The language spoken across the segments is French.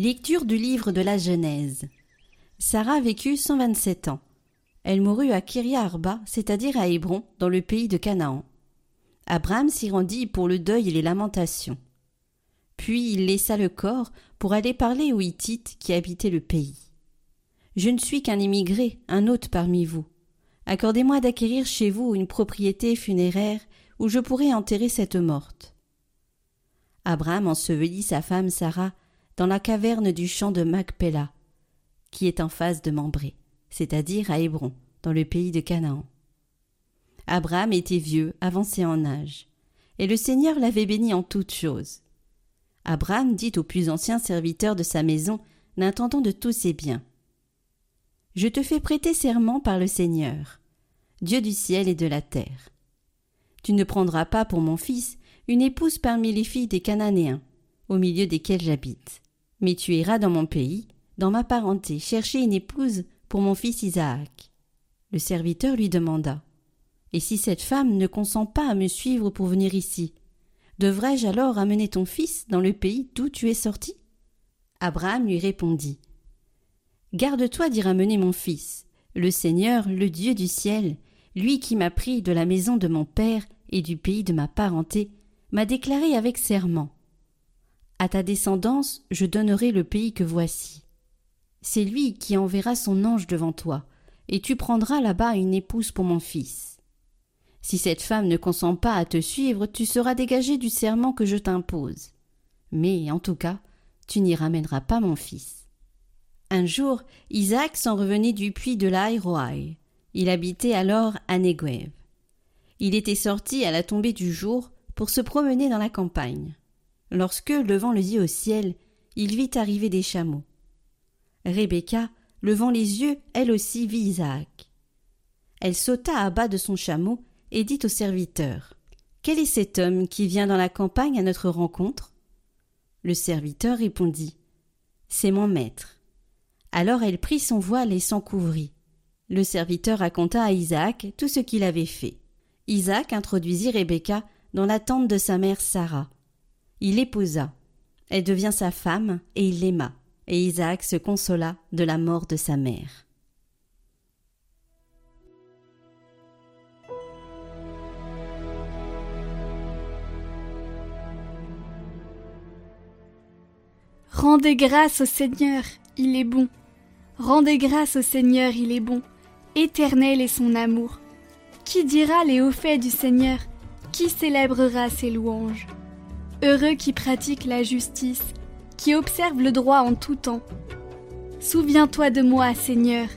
Lecture du livre de la Genèse. Sarah vécut 127 ans. Elle mourut à Kiria Arba, c'est-à-dire à Hébron, dans le pays de Canaan. Abraham s'y rendit pour le deuil et les lamentations. Puis il laissa le corps pour aller parler aux Hittites qui habitaient le pays. Je ne suis qu'un immigré, un hôte parmi vous. Accordez-moi d'acquérir chez vous une propriété funéraire où je pourrai enterrer cette morte. Abraham ensevelit sa femme Sarah dans la caverne du champ de Macpéla, qui est en face de Mambré, c'est-à-dire à Hébron, dans le pays de Canaan. Abraham était vieux, avancé en âge, et le Seigneur l'avait béni en toutes choses. Abraham dit au plus ancien serviteur de sa maison, l'intendant de tous ses biens. Je te fais prêter serment par le Seigneur, Dieu du ciel et de la terre. Tu ne prendras pas pour mon fils une épouse parmi les filles des Cananéens, au milieu desquels j'habite. Mais tu iras dans mon pays, dans ma parenté, chercher une épouse pour mon fils Isaac. Le serviteur lui demanda. Et si cette femme ne consent pas à me suivre pour venir ici, devrais-je alors amener ton fils dans le pays d'où tu es sorti? Abraham lui répondit. Garde-toi d'y ramener mon fils. Le Seigneur, le Dieu du ciel, lui qui m'a pris de la maison de mon père et du pays de ma parenté, m'a déclaré avec serment. À ta descendance, je donnerai le pays que voici. C'est lui qui enverra son ange devant toi, et tu prendras là-bas une épouse pour mon fils. Si cette femme ne consent pas à te suivre, tu seras dégagé du serment que je t'impose. Mais, en tout cas, tu n'y ramèneras pas mon fils. Un jour, Isaac s'en revenait du puits de l'Aïroaï. Il habitait alors à Negev. Il était sorti à la tombée du jour pour se promener dans la campagne lorsque, levant le yeux au ciel, il vit arriver des chameaux. Rebecca, levant les yeux, elle aussi vit Isaac. Elle sauta à bas de son chameau et dit au serviteur Quel est cet homme qui vient dans la campagne à notre rencontre? Le serviteur répondit C'est mon maître. Alors elle prit son voile et s'en couvrit. Le serviteur raconta à Isaac tout ce qu'il avait fait. Isaac introduisit Rebecca dans la tente de sa mère Sarah. Il l'épousa. Elle devient sa femme et il l'aima. Et Isaac se consola de la mort de sa mère. Rendez grâce au Seigneur, il est bon. Rendez grâce au Seigneur, il est bon. Éternel est son amour. Qui dira les hauts faits du Seigneur? Qui célébrera ses louanges? Heureux qui pratique la justice, qui observe le droit en tout temps. Souviens-toi de moi, Seigneur,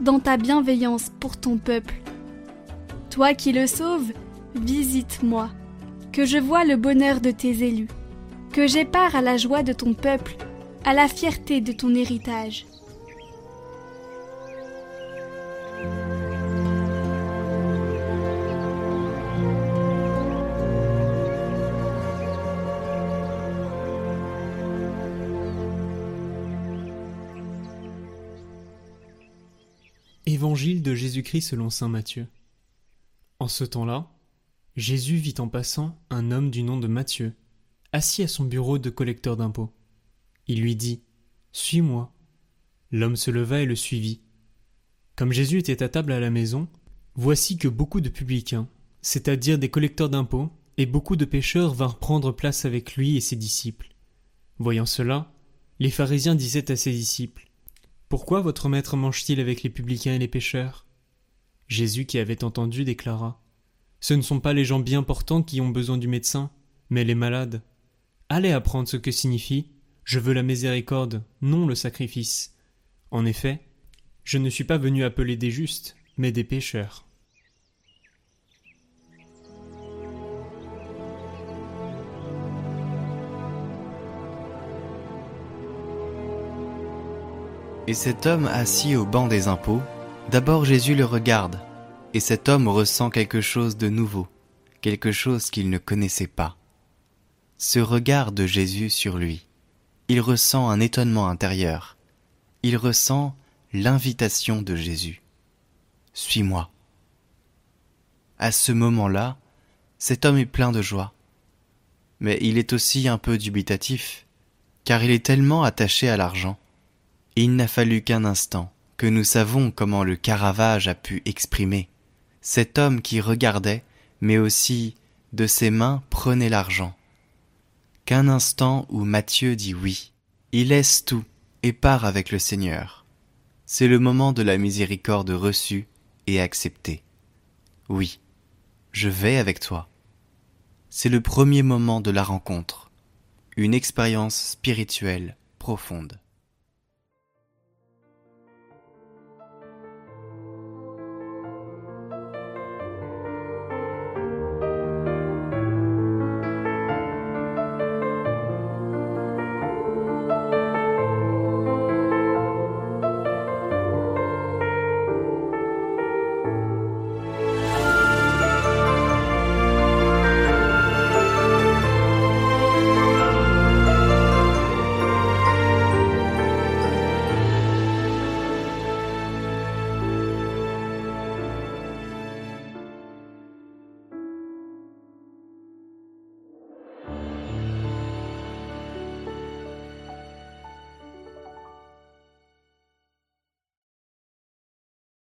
dans ta bienveillance pour ton peuple. Toi qui le sauves, visite-moi, que je vois le bonheur de tes élus, que j'ai part à la joie de ton peuple, à la fierté de ton héritage. Évangile de Jésus-Christ selon saint Matthieu. En ce temps-là, Jésus vit en passant un homme du nom de Matthieu, assis à son bureau de collecteur d'impôts. Il lui dit Suis-moi. L'homme se leva et le suivit. Comme Jésus était à table à la maison, voici que beaucoup de publicains, c'est-à-dire des collecteurs d'impôts, et beaucoup de pécheurs vinrent prendre place avec lui et ses disciples. Voyant cela, les pharisiens disaient à ses disciples pourquoi votre maître mange-t-il avec les publicains et les pécheurs Jésus, qui avait entendu, déclara Ce ne sont pas les gens bien portants qui ont besoin du médecin, mais les malades. Allez apprendre ce que signifie Je veux la miséricorde, non le sacrifice. En effet, je ne suis pas venu appeler des justes, mais des pécheurs. Et cet homme assis au banc des impôts, d'abord Jésus le regarde, et cet homme ressent quelque chose de nouveau, quelque chose qu'il ne connaissait pas. Ce regard de Jésus sur lui, il ressent un étonnement intérieur, il ressent l'invitation de Jésus. Suis-moi. À ce moment-là, cet homme est plein de joie. Mais il est aussi un peu dubitatif, car il est tellement attaché à l'argent. Il n'a fallu qu'un instant que nous savons comment le Caravage a pu exprimer. Cet homme qui regardait, mais aussi de ses mains prenait l'argent. Qu'un instant où Matthieu dit oui, il laisse tout et part avec le Seigneur. C'est le moment de la miséricorde reçue et acceptée. Oui, je vais avec toi. C'est le premier moment de la rencontre, une expérience spirituelle profonde.